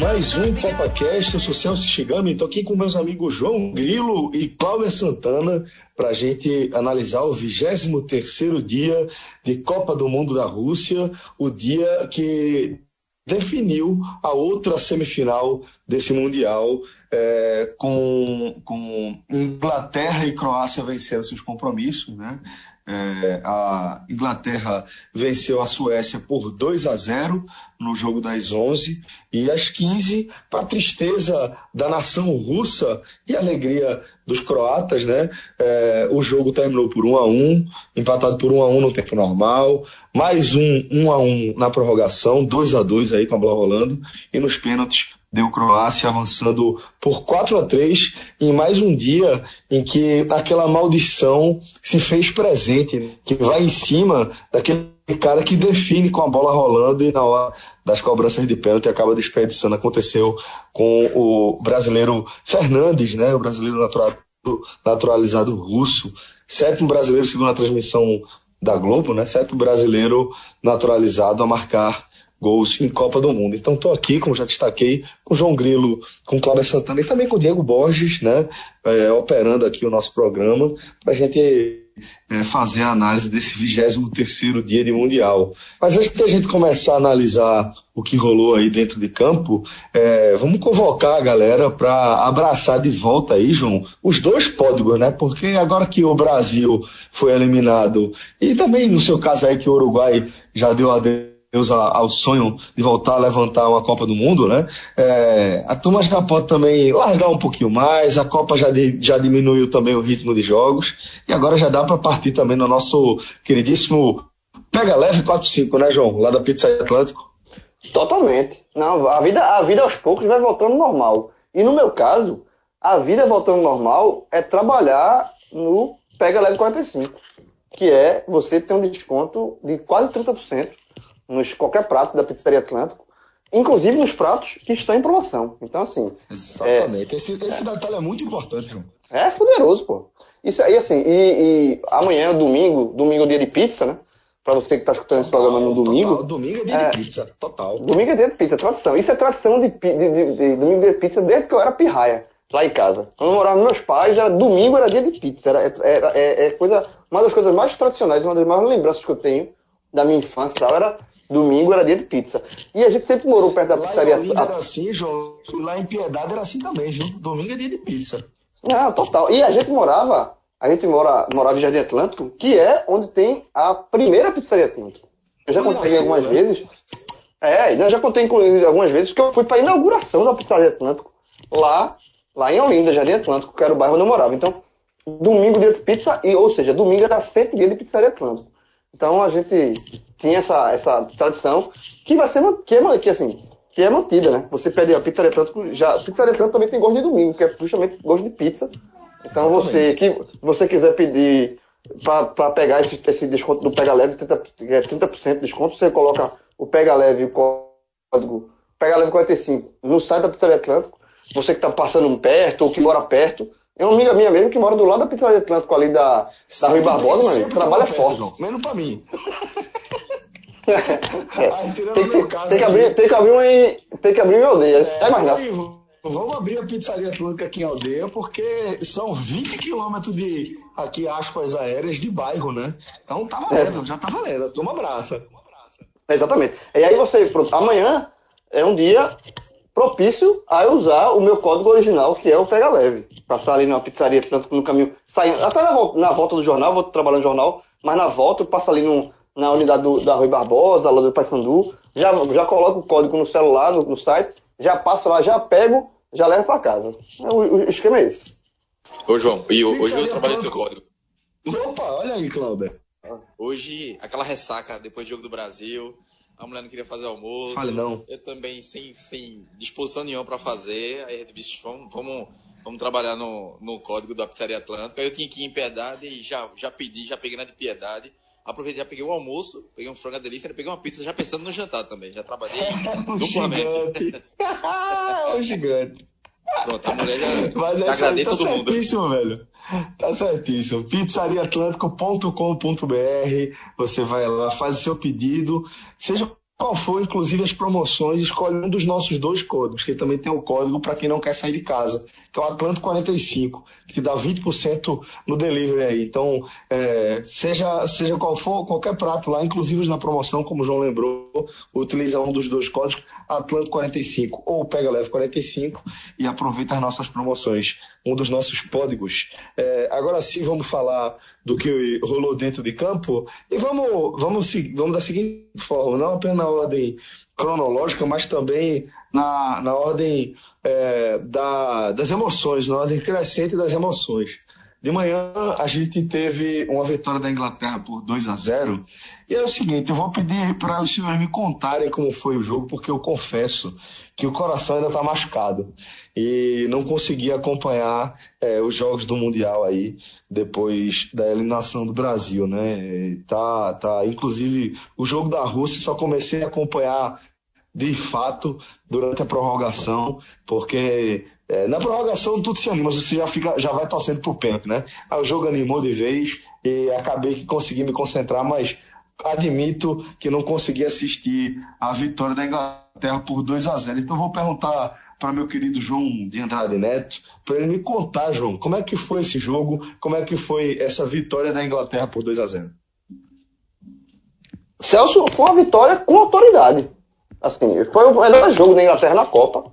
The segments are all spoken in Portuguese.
mais um CopaCast. Eu sou Celso Shigami, estou aqui com meus amigos João Grilo e Cláudia Santana para a gente analisar o 23º dia de Copa do Mundo da Rússia, o dia que definiu a outra semifinal desse Mundial, é, com, com Inglaterra e Croácia vencendo seus compromissos, né? É, a Inglaterra venceu a Suécia por 2 a 0 no jogo das 11 e às 15, para tristeza da nação russa e alegria dos croatas, né? É, o jogo terminou por 1 a 1, empatado por 1 a 1 no tempo normal, mais um 1 a 1 na prorrogação, 2 a 2 aí com a bola rolando. E nos pênaltis deu Croácia avançando por 4 a 3 em mais um dia em que aquela maldição se fez presente, que vai em cima daquele cara que define com a bola rolando e na hora das cobranças de pênalti acaba desperdiçando. Aconteceu com o brasileiro Fernandes, né? o brasileiro natural, naturalizado russo, sétimo brasileiro, segundo a transmissão da Globo, né? sétimo brasileiro naturalizado a marcar gols em Copa do Mundo. Então estou aqui, como já destaquei, com João Grilo, com Cláudia Santana e também com Diego Borges, né, é, operando aqui o nosso programa, para a gente é, fazer a análise desse 23º dia de Mundial. Mas antes de a gente começar a analisar o que rolou aí dentro de campo, é, vamos convocar a galera para abraçar de volta aí, João, os dois pódigos, né? Porque agora que o Brasil foi eliminado, e também no seu caso aí que o Uruguai já deu a ao sonho de voltar a levantar uma Copa do Mundo, né? É, a turma já pode também largar um pouquinho mais, a Copa já, de, já diminuiu também o ritmo de jogos, e agora já dá para partir também no nosso queridíssimo Pega Leve 45, né, João? Lá da Pizza Atlântico. Totalmente. Não, a vida, a vida aos poucos vai voltando normal. E no meu caso, a vida voltando normal é trabalhar no Pega Leve 45, que é você ter um desconto de quase 30% nos qualquer prato da Pizzaria Atlântico, inclusive nos pratos que estão em promoção. Então, assim. Exatamente. É, esse, esse é, detalhe é muito importante, João. É poderoso, pô. Isso aí, assim, e, e amanhã, domingo, domingo é dia de pizza, né? Pra você que tá escutando esse programa no domingo. Total, domingo é dia é, de pizza, total. Domingo é dia de pizza, tradição. Isso é tradição de, de, de, de domingo de pizza desde que eu era pirraia, lá em casa. Quando eu morava com meus pais, era, domingo era dia de pizza. Era, era, é, é coisa, uma das coisas mais tradicionais, uma das maiores lembranças que eu tenho da minha infância tal, era Domingo era dia de pizza. E a gente sempre morou perto da lá pizzaria. Em era assim, João. Lá em Piedade era assim também, viu? Domingo é dia de pizza. Não, total. E a gente morava, a gente mora, morava em Jardim Atlântico, que é onde tem a primeira pizzaria Atlântico. Eu já contei assim, algumas né? vezes. É, eu já contei inclusive algumas vezes que eu fui para a inauguração da pizzaria Atlântico lá, lá em Olinda, Jardim Atlântico, que era o bairro onde eu morava. Então, domingo dia de pizza, e, ou seja, domingo era sempre dia de pizzaria Atlântico. Então a gente tinha essa, essa tradição que vai ser que é, que, assim, que é mantida, né? Você pede a pizza Atlântico, já, pizza Atlântico também tem gosto de domingo, que é justamente gosto de pizza. Então Exatamente. você que você quiser pedir para pegar esse, esse, desconto do Pega Leve, 30%, é 30% de desconto, você coloca o Pega Leve, o código Pega Leve 45 no site da Pizzaria Atlântico. Você que está passando perto ou que mora perto, é uma amiga minha mesmo que mora do lado da Pizzaria Atlântico ali da, da Rui Barbosa, meu amigo. Trabalha forte. Menos pra mim. é. Tem, que, caso, tem, que abrir, tem que abrir uma em, tem que abrir uma aldeia. É, é mais nada. Vamos abrir a pizzaria atlântica aqui em aldeia, porque são 20 quilômetros de, aqui, aspas aéreas, de bairro, né? Então tá valendo, é. já tá valendo. Toma abraça. É, exatamente. E aí você, pronto, amanhã é um dia propício a usar o meu código original, que é o Pega Leve. Passar ali numa pizzaria, tanto no caminho, saindo, até na volta, na volta do jornal, vou trabalhar no jornal, mas na volta eu passo ali no, na unidade do, da Rui Barbosa, lá do Paysandu, já, já coloco o código no celular, no, no site, já passo lá, já pego, já levo para casa. O, o, esquema é esse. Ô João, e hoje eu trabalhei teu código. Opa, olha aí, Cláudio. Hoje, aquela ressaca depois do jogo do Brasil, a mulher não queria fazer almoço. Fale não. Eu também sem, sem disposição nenhuma para fazer. Aí a gente disse, vamos, vamos, vamos trabalhar no, no código da Pizzaria Atlântica. Aí eu tinha que ir em Piedade e já, já pedi, já peguei na de Piedade. Aproveitei, já peguei o almoço, peguei um frango à delícia, peguei uma pizza já pensando no jantar também. Já trabalhei duplamente. o gigante. Pronto, a mulher já, Mas já agradei tá todo mundo. certíssimo, velho. Tá certíssimo. Pizzariaatlântico.com.br Você vai lá, faz o seu pedido. Seja qual foi, inclusive, as promoções, escolhe um dos nossos dois códigos, que também tem o código para quem não quer sair de casa, que é o Atlanto 45, que dá 20% no delivery aí. Então, é, seja, seja qual for, qualquer prato lá, inclusive na promoção, como o João lembrou, utiliza um dos dois códigos, Atlanto 45 ou Pega Leve 45 e aproveita as nossas promoções, um dos nossos códigos. É, agora sim, vamos falar do que rolou dentro de campo e vamos, vamos, vamos da seguinte forma, não apenas na ordem cronológica, mas também na, na ordem é, da, das emoções, na ordem crescente das emoções. De manhã a gente teve uma vitória da Inglaterra por 2 a 0 e é o seguinte, eu vou pedir para os senhores me contarem como foi o jogo, porque eu confesso que o coração ainda está machucado e não consegui acompanhar é, os jogos do Mundial aí depois da eliminação do Brasil, né? Tá, tá. Inclusive o jogo da Rússia só comecei a acompanhar de fato durante a prorrogação, porque é, na prorrogação tudo se anima, você já, fica, já vai torcendo pro pênalti, né? Aí o jogo animou de vez e acabei que consegui me concentrar, mas admito que não consegui assistir a vitória da Inglaterra por 2 a 0 Então vou perguntar para meu querido João de Andrade Neto, para ele me contar, João, como é que foi esse jogo, como é que foi essa vitória da Inglaterra por 2 a 0 Celso, foi uma vitória com autoridade. Assim, foi o melhor jogo da Inglaterra na Copa.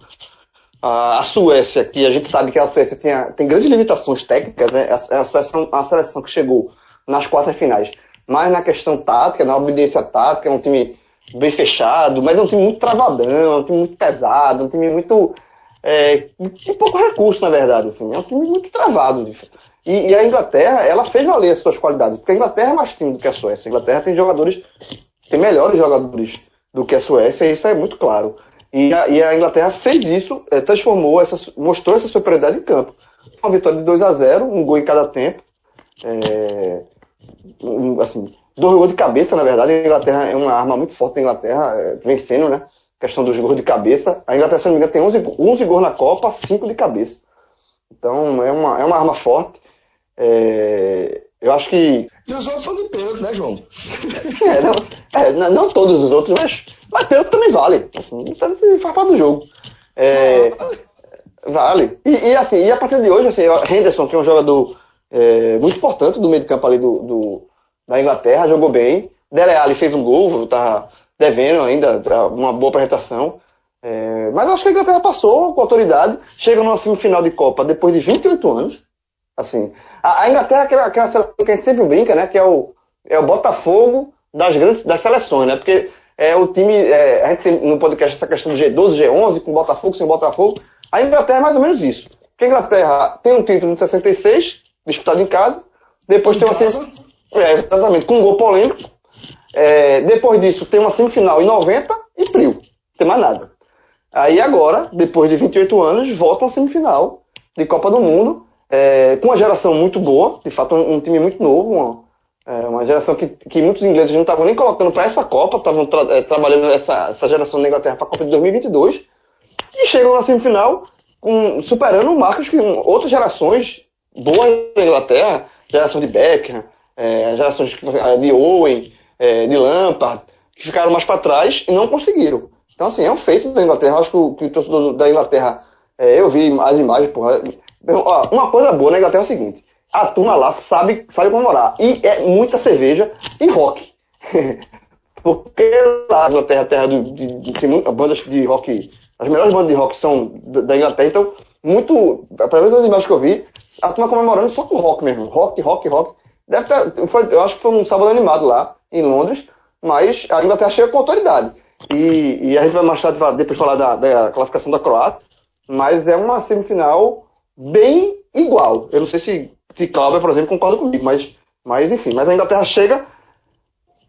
A, Suécia, que a gente sabe que a Suécia tem, tem grandes limitações técnicas, é a, seleção, a seleção que chegou nas quartas finais, mas na questão tática, na obediência tática, é um time bem fechado, mas é um time muito travadão, é um time muito pesado, é um time muito. É, pouco recurso, na verdade. Assim, é um time muito travado. E, e, a Inglaterra, ela fez valer as suas qualidades, porque a Inglaterra é mais time do que a Suécia. A Inglaterra tem jogadores, tem melhores jogadores do que a Suécia, e isso é muito claro. E a, e a Inglaterra fez isso, é, transformou, essa, mostrou essa superioridade em campo. Uma vitória de 2 a 0 um gol em cada tempo. É, um, assim, dois gols de cabeça, na verdade. A Inglaterra é uma arma muito forte da Inglaterra, é, vencendo, né? questão dos gols de cabeça. A Inglaterra, se não me engano, tem 11, 11 gols na Copa, 5 de cabeça. Então é uma, é uma arma forte. É, eu acho que. E os outros são de pênalti, né, João? é, não, é, não, todos os outros, mas, mas pênalti também vale. Assim, faz parte do jogo. É, vale. E, e, assim, e a partir de hoje, assim, Henderson, que é um jogador é, muito importante do meio de campo ali do, do da Inglaterra, jogou bem. Dele Alli fez um gol, tá devendo ainda tá uma boa apresentação. É, mas acho que a Inglaterra passou com autoridade, chega numa semifinal de Copa depois de 28 anos. Assim, a, Inglaterra é aquela, aquela seleção que a gente sempre brinca, né? Que é o, é o Botafogo das grandes das seleções, né? Porque é o time, é, a gente tem no podcast essa questão do G12, G11, com Botafogo, sem Botafogo. A Inglaterra é mais ou menos isso. Porque a Inglaterra tem um título de 66, disputado em casa, depois em tem uma casa? É, exatamente, com um gol polêmico. É, depois disso tem uma semifinal em 90 e Prio. Não tem mais nada. Aí agora, depois de 28 anos, volta uma semifinal de Copa do Mundo é, com uma geração muito boa, de fato um, um time muito novo, uma, é, uma geração que, que muitos ingleses não estavam nem colocando para essa Copa, estavam tra é, trabalhando essa, essa geração da Inglaterra para a Copa de 2022, e chegam na semifinal com, superando marcos que outras gerações boas da Inglaterra, geração de Beckham, é, gerações de Owen, é, de Lampard, que ficaram mais para trás e não conseguiram. Então, assim, é um feito da Inglaterra. Acho que o, que o torcedor da Inglaterra, é, eu vi as imagens, porra, uma coisa boa na Inglaterra é o seguinte: a turma lá sabe, sabe comemorar. E é muita cerveja e rock. Porque lá a Inglaterra terra de, de, de, de muitas bandas de rock. As melhores bandas de rock são da Inglaterra, então, muito. Pelo menos as imagens que eu vi, a turma comemorando só com rock mesmo. Rock, rock, rock. Deve ter, foi, eu acho que foi um sábado animado lá, em Londres, mas a Inglaterra chega com autoridade. E, e a gente vai mais tarde depois falar da, da classificação da Croácia, mas é uma semifinal bem igual. Eu não sei se, se Cláudio, por exemplo, concorda comigo, mas, mas enfim. Mas a Inglaterra chega,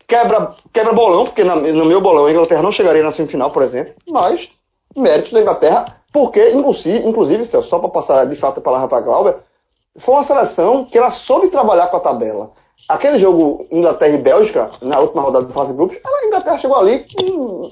quebra, quebra bolão, porque na, no meu bolão a Inglaterra não chegaria na semifinal, por exemplo, mas mérito da Inglaterra, porque, inclusive, inclusive só para passar de fato a palavra para Glauber, foi uma seleção que ela soube trabalhar com a tabela. Aquele jogo Inglaterra e Bélgica, na última rodada do fase de grupos, a Inglaterra chegou ali,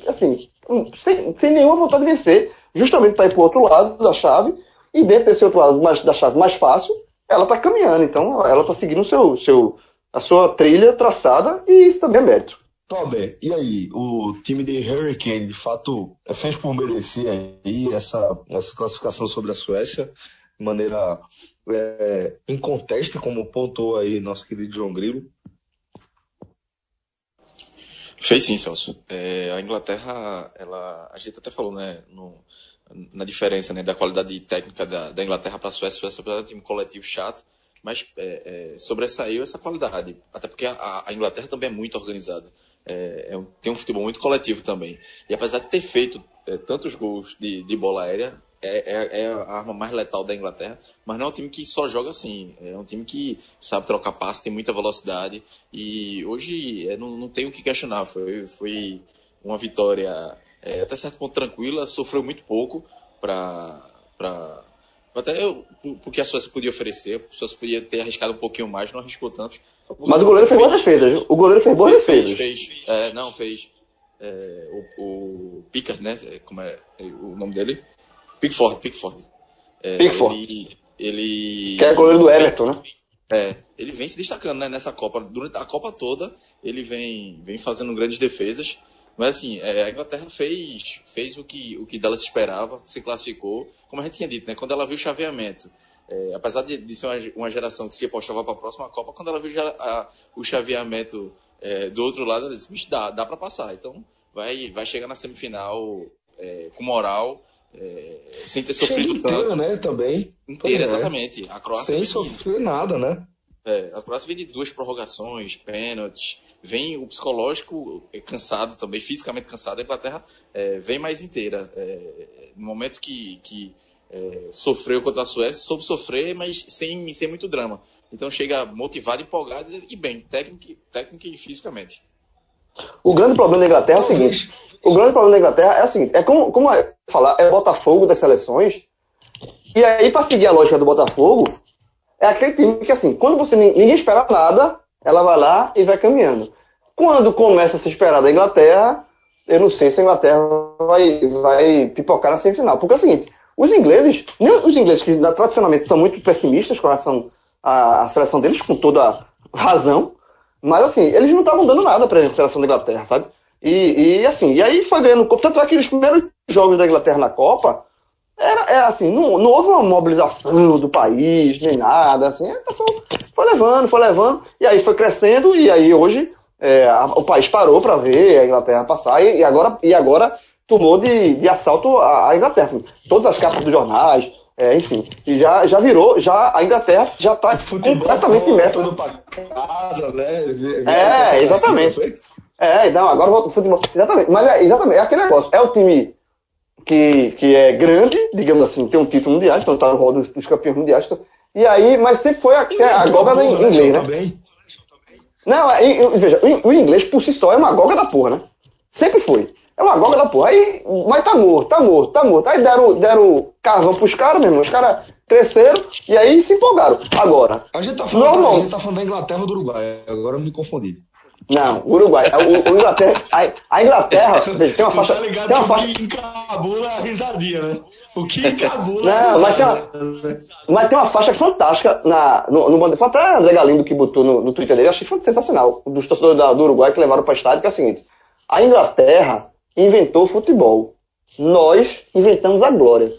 assim, sem, sem nenhuma vontade de vencer, justamente para ir para o outro lado da chave, e dentro desse outro lado mais, da chave mais fácil, ela está caminhando. Então, ela está seguindo seu, seu, a sua trilha traçada e isso também é mérito. Tober, e aí? O time de Hurricane, de fato, fez por merecer aí essa, essa classificação sobre a Suécia, de maneira é, incontesta, como pontuou aí nosso querido João Grilo? Fez sim, Celso. É, a Inglaterra, ela, a gente até falou, né, no, na diferença né, da qualidade técnica da, da Inglaterra para a Suécia. Suécia é um time coletivo chato, mas é, é, sobressaiu essa qualidade. Até porque a, a Inglaterra também é muito organizada. É, é um, tem um futebol muito coletivo também. E apesar de ter feito é, tantos gols de, de bola aérea, é, é, é, a arma mais letal da Inglaterra, mas não é um time que só joga assim. É um time que sabe trocar passe, tem muita velocidade. E hoje não, não tem o que questionar. Foi, foi uma vitória é, até certo ponto tranquila, sofreu muito pouco para. Até eu, porque a Suécia podia oferecer, a Suécia podia ter arriscado um pouquinho mais, não arriscou tanto. Mas o goleiro fez boas defesas. O goleiro fez boas defesas. Fez, fez. É, não, fez. É, o, o Pickard, né? Como é o nome dele? Pickford, Pickford. É, Pickford. Ele, ele. Que é goleiro do Everton, né? É, ele vem se destacando né, nessa Copa. Durante a Copa toda, ele vem, vem fazendo grandes defesas. Mas assim, é, a Inglaterra fez, fez o, que, o que dela se esperava, se classificou. Como a gente tinha dito, né? Quando ela viu o chaveamento, é, apesar de, de, ser uma, uma, geração que se apostava para a próxima Copa, quando ela viu já, a, o chaveamento é, do outro lado, ela disse, bicho, dá, dá para passar. Então vai, vai chegar na semifinal é, com moral, é, sem ter sofrido inteira, tanto. né, também. Inteira, é. exatamente. A Croácia sem sofrer nada, né? É, a Croácia vem de duas prorrogações, pênaltis, vem o psicológico cansado também, fisicamente cansado. A Inglaterra é, vem mais inteira. É, no momento que, que é, sofreu contra a Suécia, soube sofrer, mas sem, sem muito drama. Então chega motivado, empolgado e bem, técnico, e fisicamente. O grande problema da Inglaterra é o seguinte: o grande problema da Inglaterra é o seguinte, é como, como é, falar, é Botafogo das seleções, e aí, para seguir a lógica do Botafogo, é aquele time que, assim, quando você ninguém espera nada, ela vai lá e vai caminhando. Quando começa a se esperar da Inglaterra, eu não sei se a Inglaterra vai, vai pipocar na semifinal. Porque é o seguinte, os ingleses, os ingleses que tradicionalmente são muito pessimistas com relação à, seleção deles, com toda razão, mas assim, eles não estavam dando nada para a seleção da Inglaterra, sabe? E, e assim, e aí foi ganhando Copa. Tanto é que os primeiros jogos da Inglaterra na Copa, era, era é assim, não, não houve uma mobilização do país, nem nada, assim, a pessoa foi levando, foi levando, e aí foi crescendo, e aí hoje é, a, o país parou para ver a Inglaterra passar, e, e, agora, e agora tomou de, de assalto a, a Inglaterra. Assim, todas as capas dos jornais, é, enfim, e já, já virou, já a Inglaterra já está completamente imersa. Casa, né? É, exatamente. É, não, agora volta o futebol. Exatamente, mas é, exatamente, é aquele negócio. É o time que, que é grande, digamos assim, tem um título mundial, então está no rol dos, dos, campeões mundiais. Então, e aí, mas sempre foi a, a goga em inglês, né? Também. Não, é, veja, o, o inglês por si só é uma goga da porra, né? Sempre foi. É uma goga da porra. Aí, mas tá morto, tá morto, tá morto. Aí deram, deram carvão pros caras, meu irmão. Os caras cresceram e aí se empolgaram. Agora. A gente tá falando, normal, a gente tá falando da Inglaterra ou do Uruguai. Agora eu me confundi. Não, Uruguai. O, o Inglaterra, a, a Inglaterra, veja, tem uma faixa. Tá ligado tem uma faixa. que encabula a risadinha, né? O que encabula Não, mas tem, uma, mas tem uma faixa fantástica na, no, no Foi até André Galindo que botou no, no Twitter dele, achei sensacional. Dos torcedores da, do Uruguai que levaram para o estádio, que é o seguinte: a Inglaterra inventou o futebol. Nós inventamos a glória.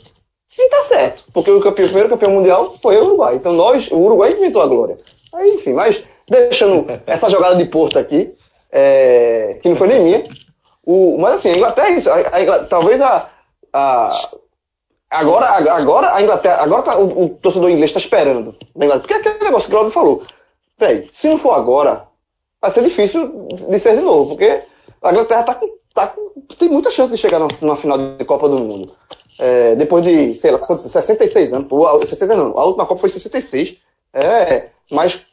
E tá certo, porque o, campeão, o primeiro campeão mundial foi o Uruguai. Então nós, o Uruguai inventou a glória. Aí, enfim, mas deixando essa jogada de Porto aqui, é, que não foi nem minha. O, mas assim, a Inglaterra, é a, a Inglaterra, talvez a, a, agora, agora a Inglaterra, agora tá, o, o, torcedor inglês está esperando. Porque é aquele negócio que o Claudio falou. Peraí, se não for agora, vai ser difícil de ser de novo, porque a Inglaterra tá, tá, tem muita chance de chegar numa final de Copa do Mundo. É, depois de, sei lá, 66 anos, 60 não, a última Copa foi 66, é, mas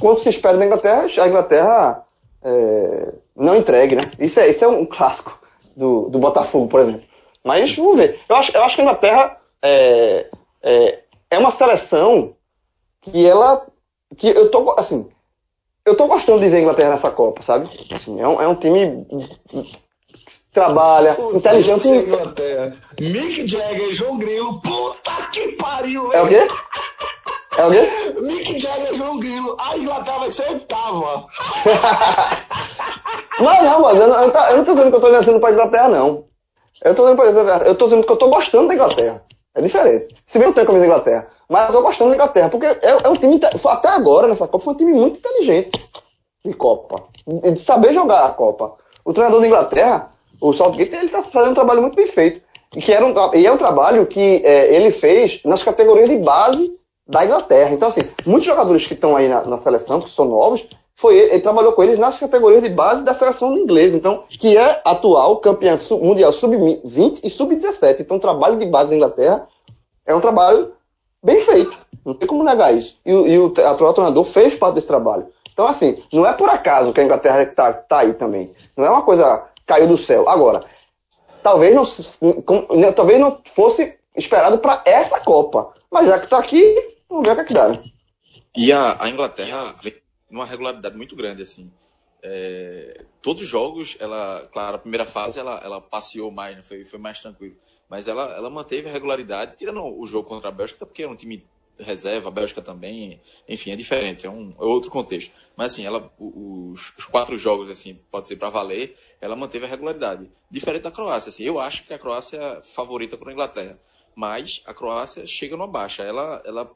quando se espera da Inglaterra, a Inglaterra é, não entregue, né? Isso é, isso é um clássico do, do Botafogo, por exemplo. Mas vamos ver. Eu acho, eu acho que a Inglaterra é, é, é uma seleção que ela. que eu tô, assim, eu tô gostando de ver a Inglaterra nessa Copa, sabe? Assim, é, um, é um time trabalha, Fudeu inteligente. Inglaterra. Mick Jagger, João Grilo, puta que pariu, velho. É o quê? É o quê? Mick Jagger, João Grilo. A Inglaterra vai ser oitava. Mas não, mas eu não, eu, não tô dizendo que eu tô torcendo pra Inglaterra, não. Eu tô dizendo, eu tô dizendo que eu tô gostando da Inglaterra. É diferente. Se bem que eu tenho a camisa da Inglaterra. Mas eu tô gostando da Inglaterra, porque é, é um time, até agora, nessa Copa, foi um time muito inteligente de Copa. De saber jogar a Copa. O treinador da Inglaterra, o Southgate, ele tá fazendo um trabalho muito bem feito. E, que era um, e é um trabalho que é, ele fez nas categorias de base da Inglaterra. Então, assim, muitos jogadores que estão aí na, na seleção, que são novos, foi ele, ele, trabalhou com eles nas categorias de base da seleção inglesa, então, que é atual campeã mundial sub-20 e sub-17. Então, o trabalho de base da Inglaterra é um trabalho bem feito. Não tem como negar isso. E, e o atual treinador fez parte desse trabalho. Então, assim, não é por acaso que a Inglaterra está tá aí também. Não é uma coisa caiu do céu. Agora, talvez não, né, talvez não fosse esperado para essa Copa. Mas já que está aqui, vamos ver o que, é que dá. Né? E a, a Inglaterra vem numa regularidade muito grande, assim. É, todos os jogos, ela, claro, a primeira fase ela, ela passeou mais, né? foi, foi mais tranquilo. Mas ela, ela manteve a regularidade, tirando o jogo contra a Bélgica, porque é um time reserva, a Bélgica também, enfim, é diferente, é um é outro contexto. Mas assim, ela, os, os quatro jogos, assim, pode ser para valer, ela manteve a regularidade. Diferente da Croácia, assim, eu acho que a Croácia é favorita para a Inglaterra, mas a Croácia chega numa baixa. Ela, ela,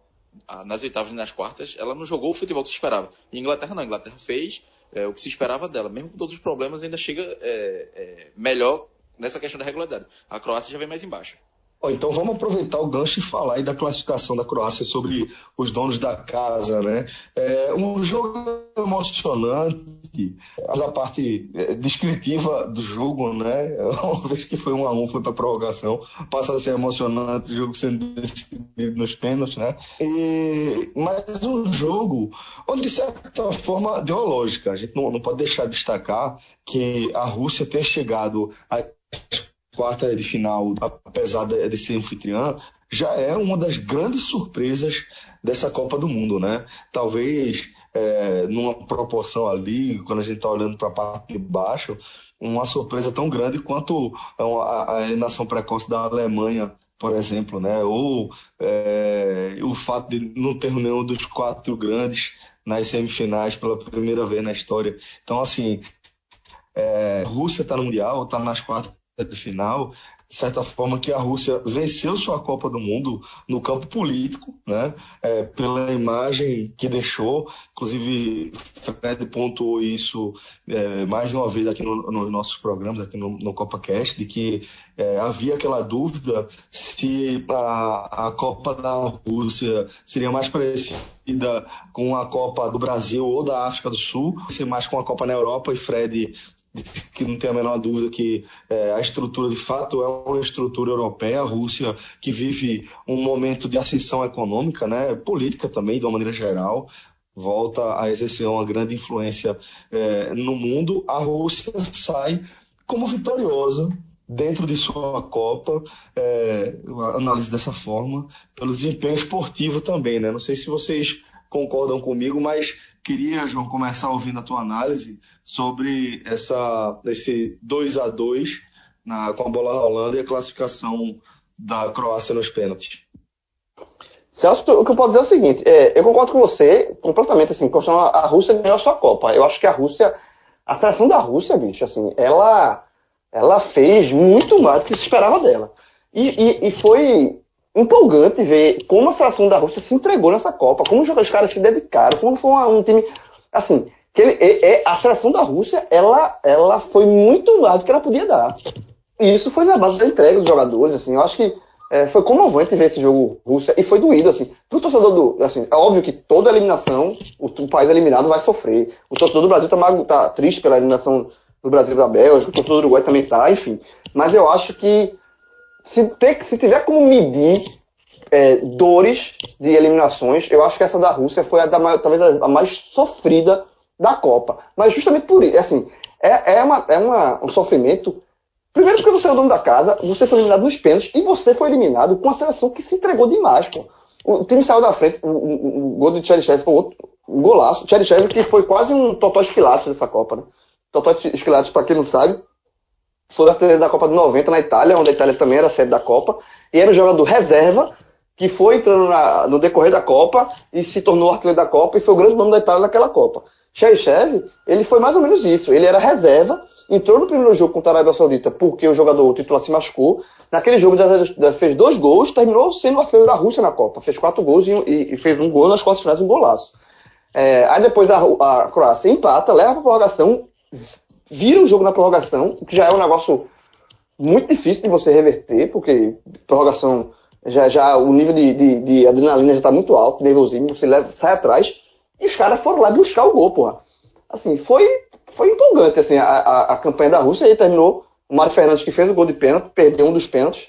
nas oitavas e nas quartas, ela não jogou o futebol que se esperava. E a Inglaterra não, a Inglaterra fez é, o que se esperava dela, mesmo com todos os problemas, ainda chega é, é, melhor nessa questão da regularidade. A Croácia já vem mais embaixo. Então vamos aproveitar o gancho e falar aí da classificação da Croácia sobre os donos da casa, né? É um jogo emocionante, a parte é, descritiva do jogo, né? Uma vez que foi um a um, foi para prorrogação, passa a ser emocionante, o jogo sendo decidido nos pênaltis, né? E, mas um jogo onde, de certa forma, deu lógica. A gente não, não pode deixar de destacar que a Rússia tem chegado a quarta de final, apesar de ser anfitriã, já é uma das grandes surpresas dessa Copa do Mundo, né? Talvez é, numa proporção ali, quando a gente está olhando para a parte de baixo, uma surpresa tão grande quanto a, a eliminação precoce da Alemanha, por exemplo, né? Ou é, o fato de não ter nenhum dos quatro grandes nas semifinais pela primeira vez na história. Então, assim, é, Rússia está no Mundial, está nas quartas de final, de certa forma que a Rússia venceu sua Copa do Mundo no campo político, né? É, pela imagem que deixou. Inclusive, Fred pontuou isso é, mais uma vez aqui nos no nossos programas, aqui no, no CopaCast, de que é, havia aquela dúvida se a, a Copa da Rússia seria mais parecida com a Copa do Brasil ou da África do Sul, ser mais com a Copa na Europa, e Fred que não tem a menor dúvida que é, a estrutura de fato é uma estrutura europeia, a Rússia que vive um momento de ascensão econômica, né, política também, de uma maneira geral, volta a exercer uma grande influência é, no mundo. A Rússia sai como vitoriosa dentro de sua Copa, é, análise dessa forma, pelo desempenho esportivo também, né? Não sei se vocês concordam comigo, mas queria, João, começar ouvindo a tua análise sobre essa, esse 2 a 2 na, com a bola rolando e a classificação da Croácia nos pênaltis. Celso, o que eu posso dizer é o seguinte, é, eu concordo com você completamente, assim, com a, Rússia ganhou a sua Copa. Eu acho que a Rússia, a atração da Rússia, bicho, assim, ela, ela fez muito mais do que se esperava dela. E, e, e foi empolgante ver como a seleção da Rússia se entregou nessa Copa, como os caras se dedicaram, como foi um time, assim, que ele, é, é, a seleção da Rússia, ela, ela foi muito mais do que ela podia dar. E isso foi na base da entrega dos jogadores, assim, eu acho que é, foi comovente ver esse jogo Rússia, e foi doído, assim, pro torcedor do, assim, é óbvio que toda eliminação, o, o país eliminado vai sofrer, o torcedor do Brasil tá, tá triste pela eliminação do Brasil da Bélgica, o torcedor do Uruguai também tá, enfim, mas eu acho que se, ter, se tiver como medir é, dores de eliminações, eu acho que essa da Rússia foi a da, talvez a mais sofrida da Copa. Mas justamente por isso, assim, é, é, uma, é uma, um sofrimento. Primeiro porque você é o dono da casa, você foi eliminado nos pênaltis e você foi eliminado com a seleção que se entregou demais, pô. O time saiu da frente, o, o, o gol do Cherichev foi outro um golaço. Cherichev que foi quase um Totó Esquilates dessa Copa, né? Totó Esquilates, para quem não sabe, foi artilheiro da Copa de 90 na Itália, onde a Itália também era sede da Copa, e era um jogador reserva que foi entrando na, no decorrer da Copa e se tornou artilheiro da Copa e foi o grande nome da Itália naquela Copa. Cherchev, ele foi mais ou menos isso. Ele era reserva, entrou no primeiro jogo contra a Arábia Saudita porque o jogador o titular se machucou. Naquele jogo fez dois gols, terminou sendo o artilheiro da Rússia na Copa. Fez quatro gols e, e, e fez um gol nas quartas finais, um golaço. É, aí depois a, a Croácia empata, leva para prorrogação, vira o jogo na prorrogação, o que já é um negócio muito difícil de você reverter, porque prorrogação já, já o nível de, de, de adrenalina já está muito alto, nervosismo, você leva, sai atrás, e os caras foram lá buscar o gol, porra. Assim, foi, foi empolgante, assim, a, a, a campanha da Rússia, aí terminou o Mário Fernandes que fez o gol de pênalti, perdeu um dos pênaltis,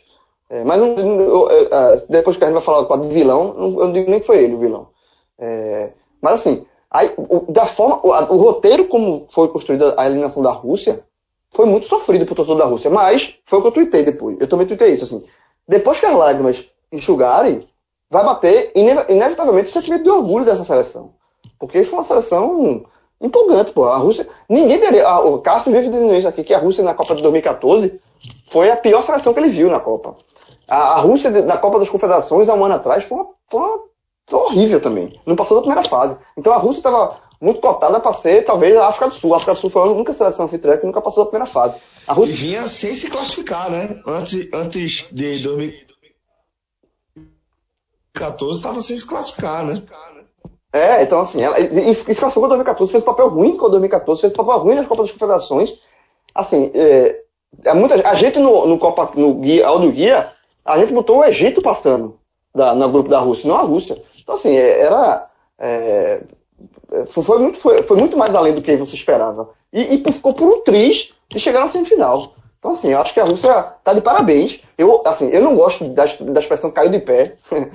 é, mas eu, eu, depois que a gente vai falar do vilão, eu não digo nem que foi ele o vilão. É, mas assim, aí, o, da forma, o, o, roteiro como foi construída a eliminação da Rússia foi muito sofrido pro torcedor da Rússia. Mas foi o que eu tuitei depois. Eu também tuitei isso, assim. Depois que as lágrimas enxugarem, vai bater inevitavelmente o sentimento de orgulho dessa seleção. Porque foi uma seleção empolgante, pô. A Rússia. Ninguém teria. O Castro vive dizendo isso aqui, que a Rússia na Copa de 2014 foi a pior seleção que ele viu na Copa. A, a Rússia na Copa das Confederações, há um ano atrás, foi uma, foi uma foi horrível também. Não passou da primeira fase. Então a Rússia estava muito cotada para ser, talvez, a África do Sul. A África do Sul foi a única seleção anfitriã que nunca passou da primeira fase. A Rússia... E vinha sem se classificar, né? Antes, antes de 2014 estava sem se classificar, né? É, então assim, ela, e, e classificou em 2014, fez papel ruim com 2014, fez papel ruim nas Copas das Confederações. Assim, é, é muita, a gente no, no Copa, no guia, do guia, a gente botou o Egito passando da, no grupo da Rússia, não a Rússia. Então, assim, é, era. É, foi, muito, foi, foi, muito mais além do que você esperava. E, e ficou por um triz de chegar na semifinal. Então, assim, eu acho que a Rússia tá de parabéns. Eu, assim, eu não gosto da, da expressão caiu de pé.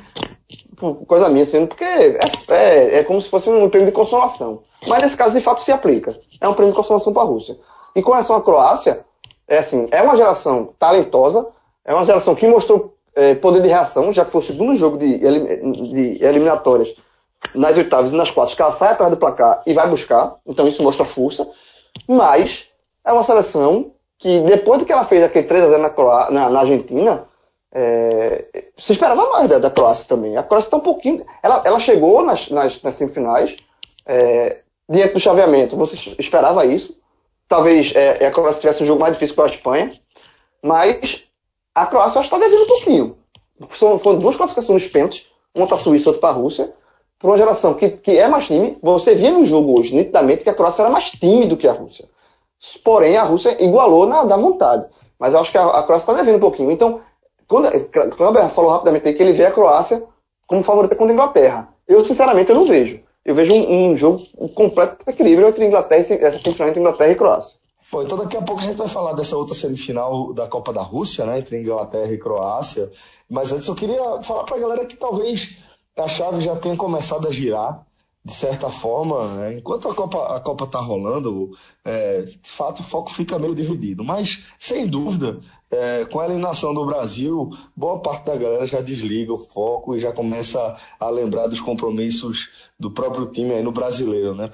coisa minha, assim, porque é, é, é, como se fosse um prêmio de consolação. Mas nesse caso, de fato, se aplica. É um prêmio de consolação para a Rússia. E com relação à Croácia, é assim, é uma geração talentosa, é uma geração que mostrou é, poder de reação, já que foi o segundo jogo de, de eliminatórias nas oitavas e nas quartas, que ela sai atrás do placar e vai buscar, então isso mostra força, mas é uma seleção que depois do que ela fez aquele 3x0 na, na, na, Argentina, é, se esperava mais da, da, Croácia também. A Croácia está um pouquinho. Ela, ela chegou nas, nas, nas semifinais, é, diante do chaveamento, você esperava isso. Talvez é, a Croácia tivesse um jogo mais difícil para a Espanha, mas a Croácia está devendo um pouquinho. São, foram duas classificações pênaltis, uma para a Suíça e outra para a Rússia. Para uma geração que, que é mais time, você via no jogo hoje, nitidamente, que a Croácia era mais time do que a Rússia. Porém, a Rússia igualou na da vontade. Mas eu acho que a, a Croácia está devendo um pouquinho. Então, quando, quando falou rapidamente que ele vê a Croácia como favorita contra a Inglaterra. Eu, sinceramente, eu não vejo. Eu vejo um, um jogo um completo equilíbrio entre Inglaterra e essa semifinal entre Inglaterra e Croácia. Bom, então daqui a pouco a gente vai falar dessa outra semifinal da Copa da Rússia, né, entre Inglaterra e Croácia. Mas antes eu queria falar para a galera que talvez a chave já tenha começado a girar, de certa forma. Né? Enquanto a Copa a Copa está rolando, é, de fato o foco fica meio dividido. Mas, sem dúvida, é, com a eliminação do Brasil, boa parte da galera já desliga o foco e já começa a lembrar dos compromissos do próprio time aí no brasileiro, né?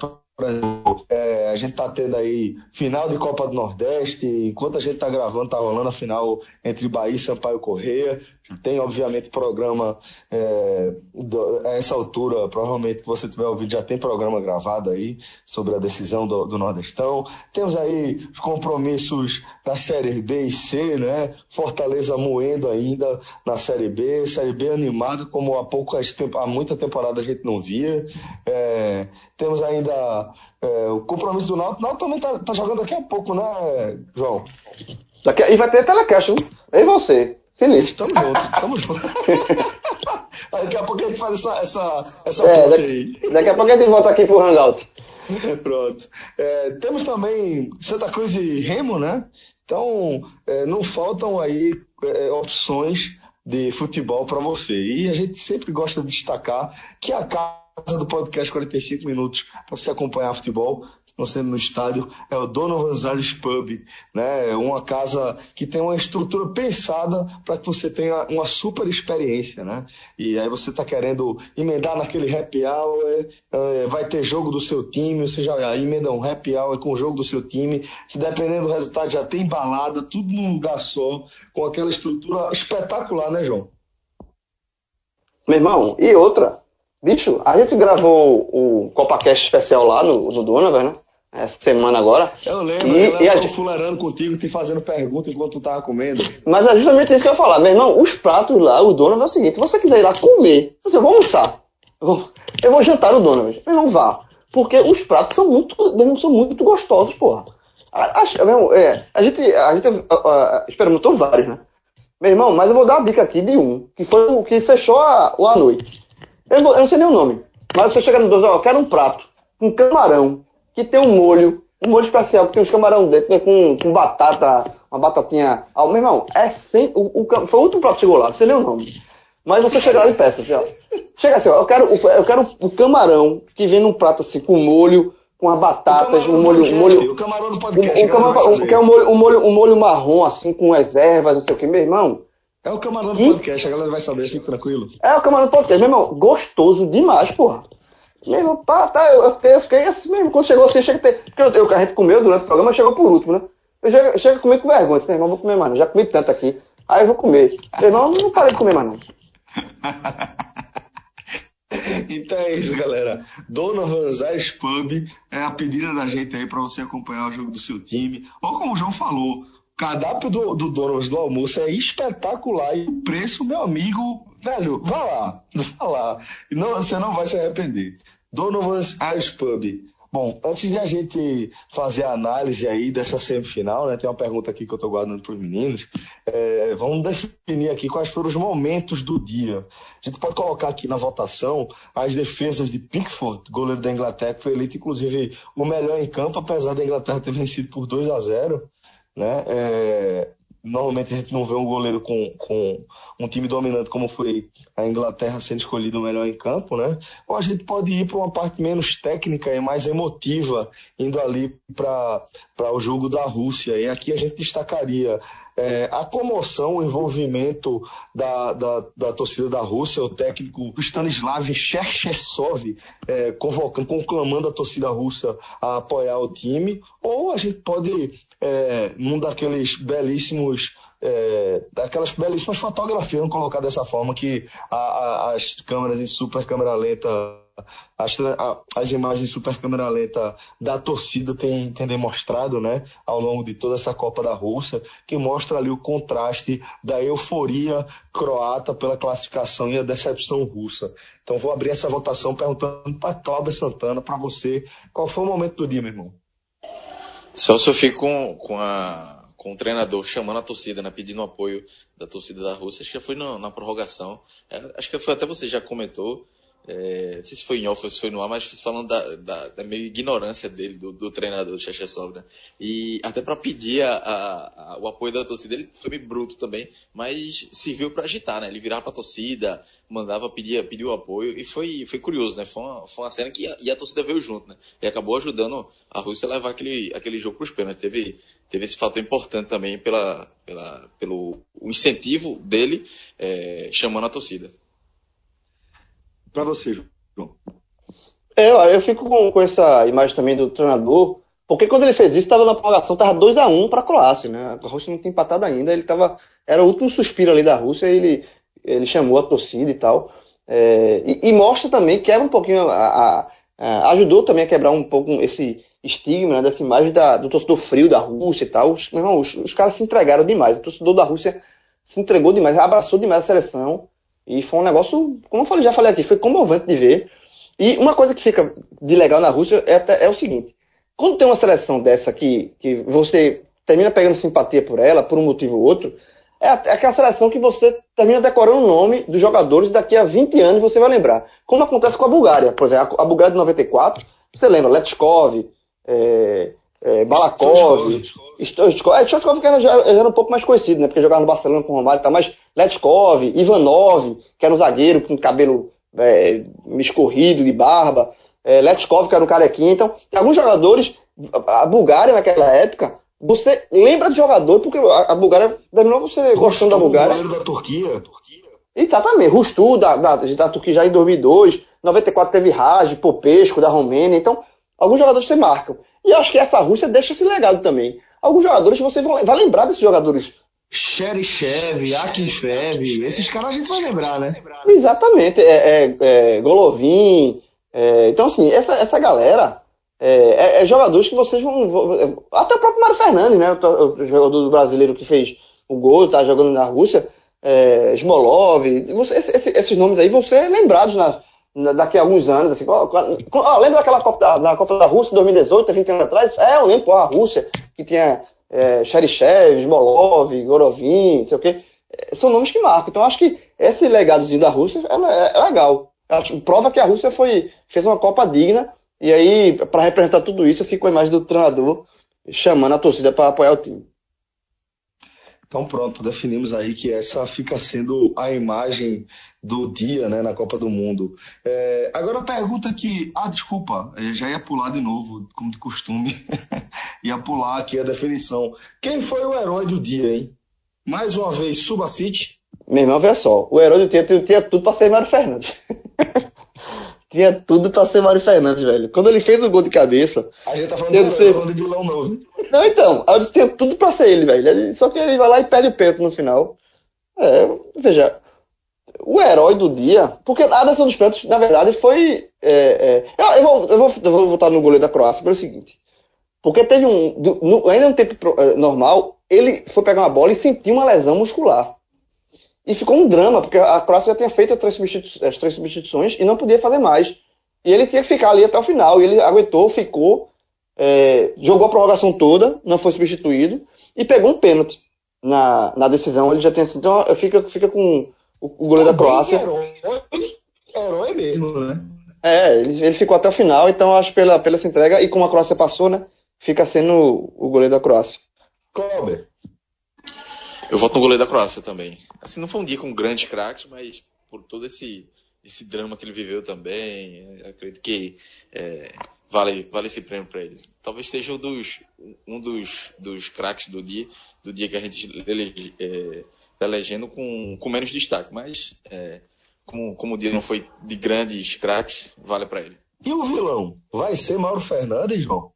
É, a gente tá tendo aí final de Copa do Nordeste, enquanto a gente tá gravando, tá rolando a final entre Bahia e Sampaio Correia. Tem, obviamente, programa é, do, a essa altura, provavelmente que você tiver ouvido, já tem programa gravado aí sobre a decisão do, do Nordestão. Temos aí os compromissos da Série B e C, né? Fortaleza moendo ainda na Série B, Série B animada, como há poucas há muita temporada a gente não via. É, temos ainda é, o compromisso do Náutico. O também tá, tá, jogando daqui a pouco, né, João? E vai ter telecast, hein? E você? Se liga. Tamo junto, tamo junto. daqui a pouco a gente faz essa, essa, essa é, daqui, aí. Daqui a pouco a gente volta aqui pro Hangout. Pronto. É, temos também Santa Cruz e Remo, né? Então, é, não faltam aí é, opções de futebol para você. E a gente sempre gosta de destacar que a do podcast 45 minutos para você acompanhar futebol não sendo no estádio, é o Donovan Zales Pub, né? É uma casa que tem uma estrutura pensada para que você tenha uma super experiência, né? E aí você está querendo emendar naquele happy hour, é, vai ter jogo do seu time, você já emenda um happy hour com o jogo do seu time, dependendo do resultado já tem balada, tudo num lugar só, com aquela estrutura espetacular, né, João? Meu irmão, e outra, Bicho, a gente gravou o CopaCast especial lá no, no Donovan, né? Essa semana agora. Eu lembro, e, eu e a gente fularando contigo, te fazendo pergunta enquanto tu tava comendo. Mas é justamente isso que eu ia falar. Meu irmão, os pratos lá, o Donovan é o seguinte, se você quiser ir lá comer, você, eu vou almoçar, eu vou, eu vou jantar o Donovan, meu irmão, vá. Porque os pratos são muito, são muito gostosos, porra. A, a, é, a gente, a gente uh, experimentou vários, né? Meu irmão, mas eu vou dar uma dica aqui de um, que foi o que fechou a, a noite. Eu, eu, não sei nem o nome, mas você chega no dois, ó, eu quero um prato com camarão, que tem um molho, um molho especial, que tem uns camarão dentro, né, com, com batata, uma batatinha. Ah, meu irmão, é sem, o, o, foi o último prato que chegou lá, não sei nem o nome. Mas você chega lá e peça, assim, ó. Chega assim, ó, eu quero, eu quero o camarão que vem num prato assim, com molho, com as batatas, um molho. Um molho o camarão do podcast. Um, um, camarão, um, que é um molho, um, molho, um molho marrom, assim, com as ervas, não sei o que, meu irmão. É o camarão do e... podcast, a galera vai saber, fique tranquilo. É o camarão do podcast, meu irmão, gostoso demais, porra. Meu irmão, pá, tá, eu, eu, fiquei, eu fiquei assim mesmo, quando chegou assim, chega ter. Porque eu, eu, a gente comeu durante o programa, chegou por último, né? Eu chego, chego a comer com vergonha, disse, meu irmão, vou comer mais não, já comi tanto aqui. Aí eu vou comer. Meu irmão, não parei de comer mais não. Então é isso, galera. Donovan's Ice Pub é a pedida da gente aí para você acompanhar o jogo do seu time. Ou como o João falou, cardápio do, do Donovan's do almoço é espetacular e o preço, meu amigo, velho, vá lá, vá lá. Não, você não vai se arrepender. Donovan's Ice Pub. Bom, antes de a gente fazer a análise aí dessa semifinal, né, tem uma pergunta aqui que eu estou guardando para os meninos. É, vamos definir aqui quais foram os momentos do dia. A gente pode colocar aqui na votação as defesas de Pickford, goleiro da Inglaterra, que foi eleito inclusive o melhor em campo, apesar da Inglaterra ter vencido por 2 a 0 né? É, Normalmente a gente não vê um goleiro com, com um time dominante como foi a Inglaterra sendo escolhido o melhor em campo, né? Ou a gente pode ir para uma parte menos técnica e mais emotiva, indo ali para o jogo da Rússia. E aqui a gente destacaria é, a comoção, o envolvimento da, da, da, torcida da Rússia, o técnico Stanislav Cherchesov é, convocando, conclamando a torcida russa a apoiar o time, ou a gente pode é, num daqueles belíssimos é, daquelas belíssimas fotografias, vamos colocar dessa forma, que a, a, as câmeras em super câmera lenta, as, a, as imagens em super câmera lenta da torcida têm, têm demonstrado né, ao longo de toda essa Copa da Rússia, que mostra ali o contraste da euforia croata pela classificação e a decepção russa. Então vou abrir essa votação perguntando para Cláudia Santana, para você, qual foi o momento do dia, meu irmão? Celso, eu fico com, com, a, com o treinador chamando a torcida, né, pedindo apoio da torcida da Rússia. Acho que foi na, na prorrogação. É, acho que foi até você já comentou. É, não sei se foi em off ou se foi no ar, mas falando da, da, da meio ignorância dele, do, do treinador, do Chechesov, né? E até para pedir a, a, a, o apoio da torcida, ele foi meio bruto também, mas serviu para agitar, né? Ele virava para a torcida, mandava pedir, o apoio, e foi, foi curioso, né? Foi uma, foi uma cena que a, e a torcida veio junto, né? E acabou ajudando a Rússia a levar aquele, aquele jogo para os pênaltis. Teve, teve esse fator importante também pela, pela, pelo o incentivo dele é, chamando a torcida para você, João? É, eu fico com, com, essa imagem também do treinador, porque quando ele fez isso, estava na prorrogação, estava 2 a 1 para a Croácia, né? A Rússia não tinha empatado ainda, ele tava, era o último suspiro ali da Rússia, ele, ele chamou a torcida e tal. É, e, e, mostra também, quebra um pouquinho, a, a, a, ajudou também a quebrar um pouco esse estigma né, dessa imagem da, do torcedor frio da Rússia e tal. Os, os, os caras se entregaram demais, o torcedor da Rússia se entregou demais, abraçou demais a seleção. E foi um negócio, como eu falei, já falei aqui, foi comovente de ver. E uma coisa que fica de legal na Rússia é, é o seguinte: quando tem uma seleção dessa que, que você termina pegando simpatia por ela, por um motivo ou outro, é, é aquela seleção que você termina decorando o nome dos jogadores e daqui a 20 anos você vai lembrar. Como acontece com a Bulgária. Por exemplo, a Bulgária de 94, você lembra, Letchkov, é, é, Balakov, Stoichkov, é, Stoichkov que era, já, era um pouco mais conhecido, né? Porque jogava no Barcelona com o Romário e tal, mas Letkov, Ivanov, que era um zagueiro com cabelo é, escorrido, de barba, é, Letkov, que era um carequinho. Então, tem alguns jogadores, a Bulgária naquela época, você lembra de jogador, porque a, Bulgária terminou você Rustou, gostando da Bulgária. O da Turquia. Turquia. Exatamente, Rustu da, da, da Turquia já em 2002, 94 teve Raj, Popesco da Romênia, então alguns jogadores você marcam. E eu acho que essa Rússia deixa esse legado também. Alguns jogadores você vai lembrar desses jogadores Cherichev, Akinfev, esses caras a gente vai lembrar, né? Exatamente, é, é, é Golovin. É, então, assim, essa, essa galera é, é, é, jogadores que vocês vão, vão. Até o próprio Mário Fernandes, né? O, jogador brasileiro que fez o gol, tá jogando na Rússia. É, Smolov, você, esse, esses nomes aí vão ser lembrados na, na, daqui a alguns anos. Assim, lembra daquela Copa da, da Copa da Rússia 2018, 20 anos atrás? É, eu lembro, a Rússia, que tinha é, Cherichev, Smolov, Gorovin, não sei o quê. É, são nomes que marcam. Então acho que esse legadozinho da Rússia é, é legal. Acho, prova que a Rússia foi, fez uma Copa digna. E aí, para representar tudo isso, eu fico com a imagem do treinador chamando a torcida para apoiar o time. Então pronto, definimos aí que essa fica sendo a imagem do dia né, na Copa do Mundo. É, agora a pergunta que. Ah, desculpa, já ia pular de novo, como de costume. ia pular aqui a definição. Quem foi o herói do dia, hein? Mais uma vez, Subacite. Meu irmão, veja só, o herói do dia tinha tudo para ser Mário Fernandes. tinha tudo pra ser Mário Fernandes, velho. Quando ele fez o gol de cabeça. A gente tá falando, de, disse, falando de vilão novo. Não, então. Eu disse, tinha tudo pra ser ele, velho. Só que ele vai lá e perde o peito no final. É, veja. O herói do dia. Porque a decisão dos pênaltis, na verdade, foi. É, é, eu, eu, vou, eu, vou, eu vou voltar no goleiro da Croácia pelo seguinte. Porque teve um. No, ainda no tempo é, normal, ele foi pegar uma bola e sentiu uma lesão muscular. E ficou um drama, porque a Croácia já tinha feito as três, as três substituições e não podia fazer mais. E ele tinha que ficar ali até o final. E ele aguentou, ficou, é, jogou a prorrogação toda, não foi substituído, e pegou um pênalti na, na decisão. Ele já tinha sido. Então fica, fica com o, o goleiro da Croácia. Herói, herói mesmo, né? É, ele, ele ficou até o final, então acho pela, pela essa entrega, e como a Croácia passou, né? Fica sendo o goleiro da Croácia. Cláudio. Eu voto no goleiro da Croácia também. Assim, não foi um dia com grandes craques, mas por todo esse, esse drama que ele viveu também, acredito que é, vale, vale esse prêmio para ele. Talvez seja um dos, um dos, dos craques do dia, do dia que a gente ele, é, tá elegendo com, com menos destaque, mas é, como, como o dia não foi de grandes craques, vale para ele. E o vilão? Vai ser Mauro Fernandes, João?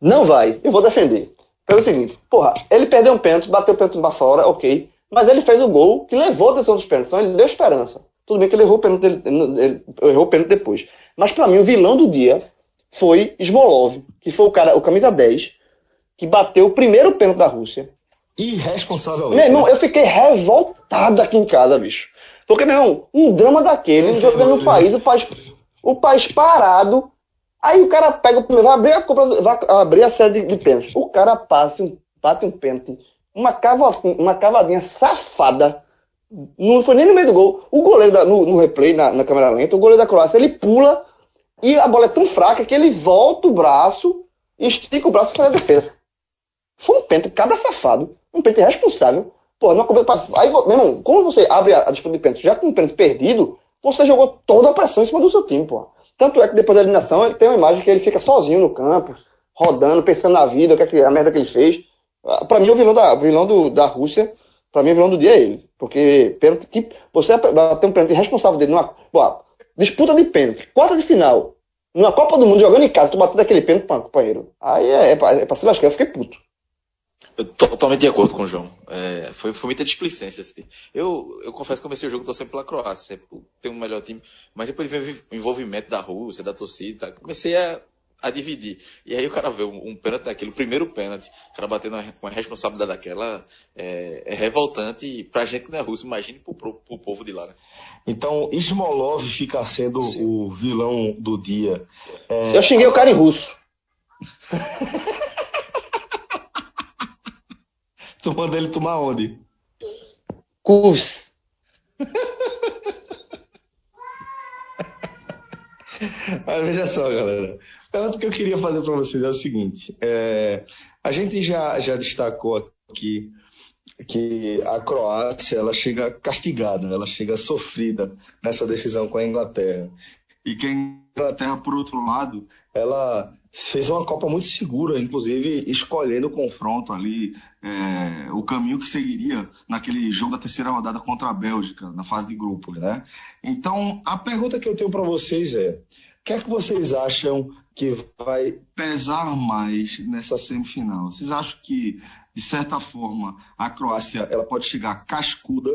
Não vai. Eu vou defender pelo seguinte, porra, ele perdeu um pênalti, bateu o pênalti para fora, ok. Mas ele fez o gol que levou a decisão dos pênaltis, então ele deu esperança. Tudo bem que ele errou o pênalti, ele, errou o pênalti depois. Mas para mim, o vilão do dia foi Smolov, que foi o cara, o camisa 10, que bateu o primeiro pênalti da Rússia. Irresponsavelmente. Meu irmão, eu fiquei revoltado aqui em casa, bicho. Porque, meu irmão, um drama daquele, jogando no país, o país, o país parado, Aí o cara pega o primeiro, vai abrir a, compra, vai abrir a série de, de pênaltis. O cara passa, um, bate um pênalti, uma, cava, uma cavadinha safada. Não foi nem no meio do gol. O goleiro da, no, no, replay, na, na, câmera lenta, o goleiro da Croácia, ele pula e a bola é tão fraca que ele volta o braço, estica o braço e faz a defesa. Foi um pênalti, cabra safado, um pênalti responsável. Pô, não pra... Aí, meu irmão, como você abre a, a disputa de pênalti já com um pênalti perdido, você jogou toda a pressão em cima do seu time, pô. Tanto é que depois da eliminação ele tem uma imagem que ele fica sozinho no campo, rodando, pensando na vida, o que é a merda que ele fez. Para mim, o vilão da, vilão do, da Rússia, para mim, o vilão do dia é ele. Porque pênalti, que, você ter um pênalti responsável dele numa boa, disputa de pênalti, quarta de final, numa Copa do Mundo, jogando em casa, tu batendo aquele pênalti, companheiro. Aí é, é, pra, é pra se lascar, eu fiquei puto. Eu totalmente de acordo com o João. É, foi, foi muita displicência. Assim. Eu, eu confesso que comecei o jogo, tô sempre pela Croácia, tem um melhor time. Mas depois de ver o envolvimento da Rússia, da torcida, comecei a, a dividir. E aí o cara vê um, um pênalti daquele, o primeiro pênalti, o cara batendo com a responsabilidade daquela, é, é revoltante pra gente que não é russo, imagine pro, pro, pro povo de lá, né? Então, Ismolov fica sendo Sim. o vilão do dia. É... Eu xinguei o cara em russo. Tu manda ele tomar onde? Cus. Mas veja só, galera. O que eu queria fazer para vocês é o seguinte: é, a gente já, já destacou aqui que a Croácia ela chega castigada, ela chega sofrida nessa decisão com a Inglaterra. E que a Inglaterra, por outro lado, ela fez uma Copa muito segura, inclusive escolhendo o confronto ali, é, o caminho que seguiria naquele jogo da terceira rodada contra a Bélgica, na fase de grupos, né? Então, a pergunta que eu tenho para vocês é: o que é que vocês acham que vai pesar mais nessa semifinal? Vocês acham que de certa forma, a Croácia ela pode chegar cascuda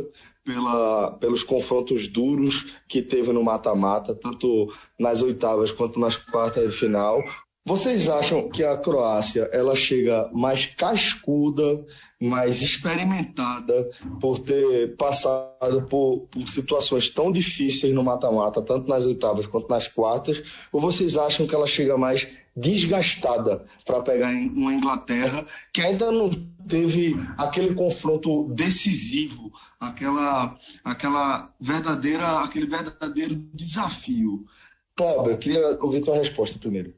pela, pelos confrontos duros que teve no mata-mata, tanto nas oitavas quanto nas quartas de final. Vocês acham que a Croácia ela chega mais cascuda, mais experimentada por ter passado por, por situações tão difíceis no mata-mata, tanto nas oitavas quanto nas quartas? Ou vocês acham que ela chega mais desgastada para pegar uma Inglaterra que ainda não teve aquele confronto decisivo, aquela, aquela verdadeira, aquele verdadeiro desafio. Cláudio, eu queria ouvir tua resposta primeiro.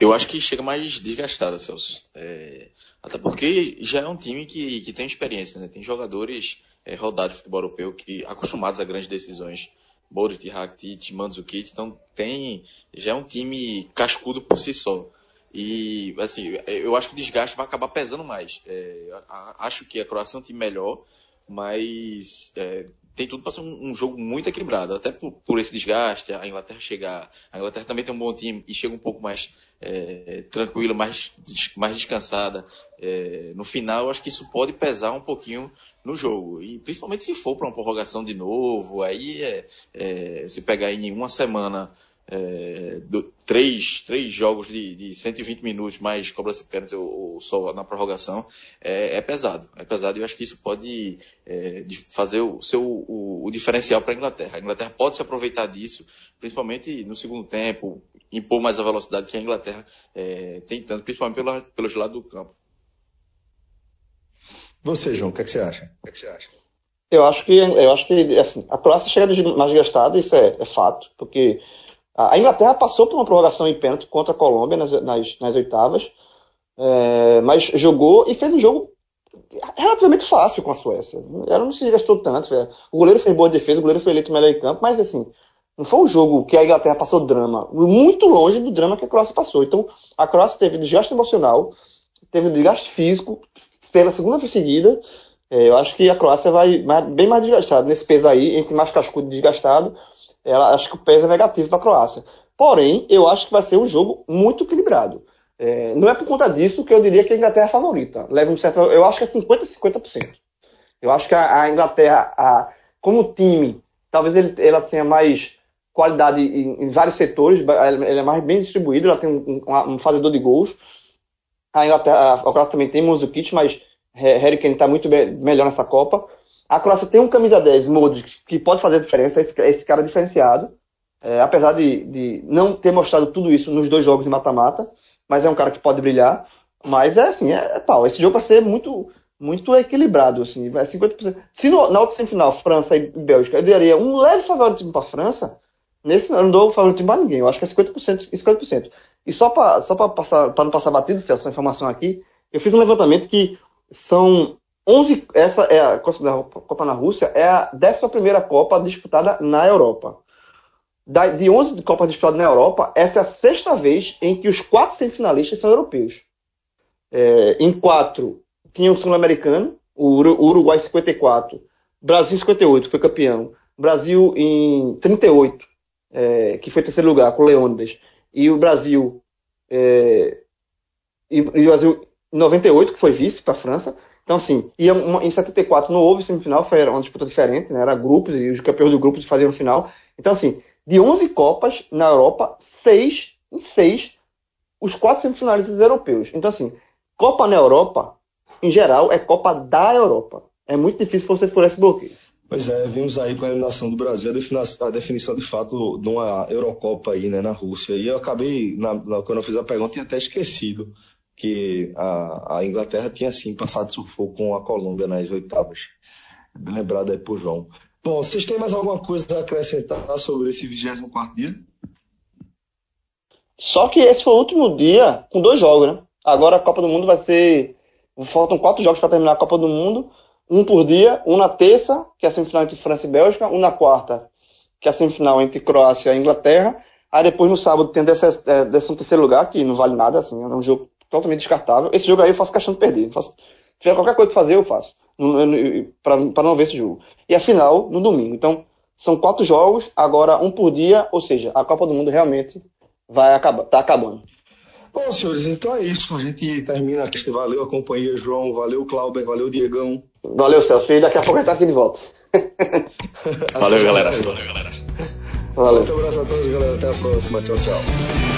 Eu acho que chega mais desgastada, Celso. É, até porque já é um time que, que tem experiência, né? Tem jogadores é, rodados de futebol europeu que acostumados a grandes decisões. Boris, Rakitic, Mandzukic, então tem já é um time cascudo por si só. E assim, eu acho que o desgaste vai acabar pesando mais. É, acho que a Croácia é um time melhor, mas é, tem tudo para ser um, um, jogo muito equilibrado, até por, por, esse desgaste, a Inglaterra chegar. A Inglaterra também tem um bom time e chega um pouco mais é, tranquila, mais, mais descansada. É, no final, acho que isso pode pesar um pouquinho no jogo. E principalmente se for para uma prorrogação de novo, aí é, é se pegar em uma semana é, do, três, três jogos de, de 120 minutos, mais cobrança de pênalti ou, ou só na prorrogação, é, é, pesado. É pesado e eu acho que isso pode é, fazer o, seu, o, o diferencial para a Inglaterra. A Inglaterra pode se aproveitar disso, principalmente no segundo tempo, impor mais a velocidade que a Inglaterra é, tem tanto, principalmente pela, pelos lados do campo. Você, João, o que, é que você acha? O que, é que você acha? Eu acho que, eu acho que assim, a Croácia chega mais gastada, isso é, é fato, porque a Inglaterra passou por uma prorrogação em pênalti contra a Colômbia nas, nas, nas oitavas, é, mas jogou e fez um jogo relativamente fácil com a Suécia. Ela não se gastou tanto. É. O goleiro fez boa defesa, o goleiro foi eleito melhor em campo, mas assim, não foi um jogo que a Inglaterra passou drama, muito longe do drama que a Croácia passou. Então, a Croácia teve desgaste emocional, teve desgaste físico, pela segunda vez seguida. É, eu acho que a Croácia vai bem mais desgastada nesse peso aí, entre mais cascudo e desgastado ela acho que o peso é negativo para a Croácia. Porém, eu acho que vai ser um jogo muito equilibrado. É, não é por conta disso que eu diria que a Inglaterra é a favorita. Leva um certo, eu acho que é 50 50%. Eu acho que a, a Inglaterra, a, como time, talvez ele, ela tenha mais qualidade em, em vários setores, ela, é mais bem distribuída, ela tem um, um, um fazedor de gols. A Inglaterra, a Croácia também tem Manzukic, mas Harry Kane está muito melhor nessa Copa. A Croácia tem um camisa 10, Modric, que pode fazer a diferença, esse, esse cara diferenciado. É, apesar de, de, não ter mostrado tudo isso nos dois jogos de mata-mata, mas é um cara que pode brilhar. Mas é assim, é, é pau. Esse jogo vai ser muito, muito equilibrado, assim, vai 50%. Se no, na outra semifinal, França e Bélgica, eu daria um leve favoritismo para a França, nesse eu não dou favoritismo para ninguém. Eu acho que é 50% e 50%. E só para só passar, não passar batido, essa informação aqui, eu fiz um levantamento que são 11, essa é a Copa na Rússia, é a 11 Copa disputada na Europa. de 11 Copas disputadas na Europa, essa é a sexta vez em que os quatro semifinalistas são europeus. É, em quatro, tinha o sul-americano, o Uruguai 54, Brasil 58, foi campeão. Brasil em 38, é, que foi terceiro lugar, com o Leônidas. E o Brasil, é, e, e o Brasil em 98, que foi vice para a França. Então, assim, ia uma, em 74 não houve semifinal, foi uma disputa diferente, né? Era grupos e os campeões do grupo faziam final. Então, assim, de 11 Copas na Europa, seis em seis os quatro semifinalistas europeus. Então, assim, Copa na Europa, em geral, é Copa da Europa. É muito difícil você furar esse bloqueio. Pois é, vimos aí com a eliminação do Brasil a definição, a definição de fato de uma Eurocopa aí, né, na Rússia. E eu acabei, na, na, quando eu fiz a pergunta, tinha até esquecido que a, a Inglaterra tinha sim passado sufoco com a Colômbia nas oitavas. Lembrado aí por João. Bom, vocês têm mais alguma coisa a acrescentar sobre esse 24 dia? Só que esse foi o último dia com dois jogos, né? Agora a Copa do Mundo vai ser. Faltam quatro jogos para terminar a Copa do Mundo. Um por dia, um na terça, que é a semifinal entre França e Bélgica, um na quarta, que é a semifinal entre Croácia e Inglaterra. Aí depois no sábado tem a décimo terceiro lugar, que não vale nada, assim, é um jogo totalmente descartável. Esse jogo aí eu faço questão de perder. Faço, se tiver qualquer coisa pra fazer, eu faço. para não ver esse jogo. E a final, no domingo. Então, são quatro jogos, agora um por dia, ou seja, a Copa do Mundo realmente vai acabar, tá acabando. Bom, senhores, então é isso. A gente termina aqui. Valeu a companhia, João. Valeu, Clauber. Valeu, Diegão. Valeu, Celso. E daqui a pouco a gente tá aqui de volta. Valeu, galera. Valeu, galera. Valeu. Um abraço a todos, galera. Até a próxima. Tchau, tchau.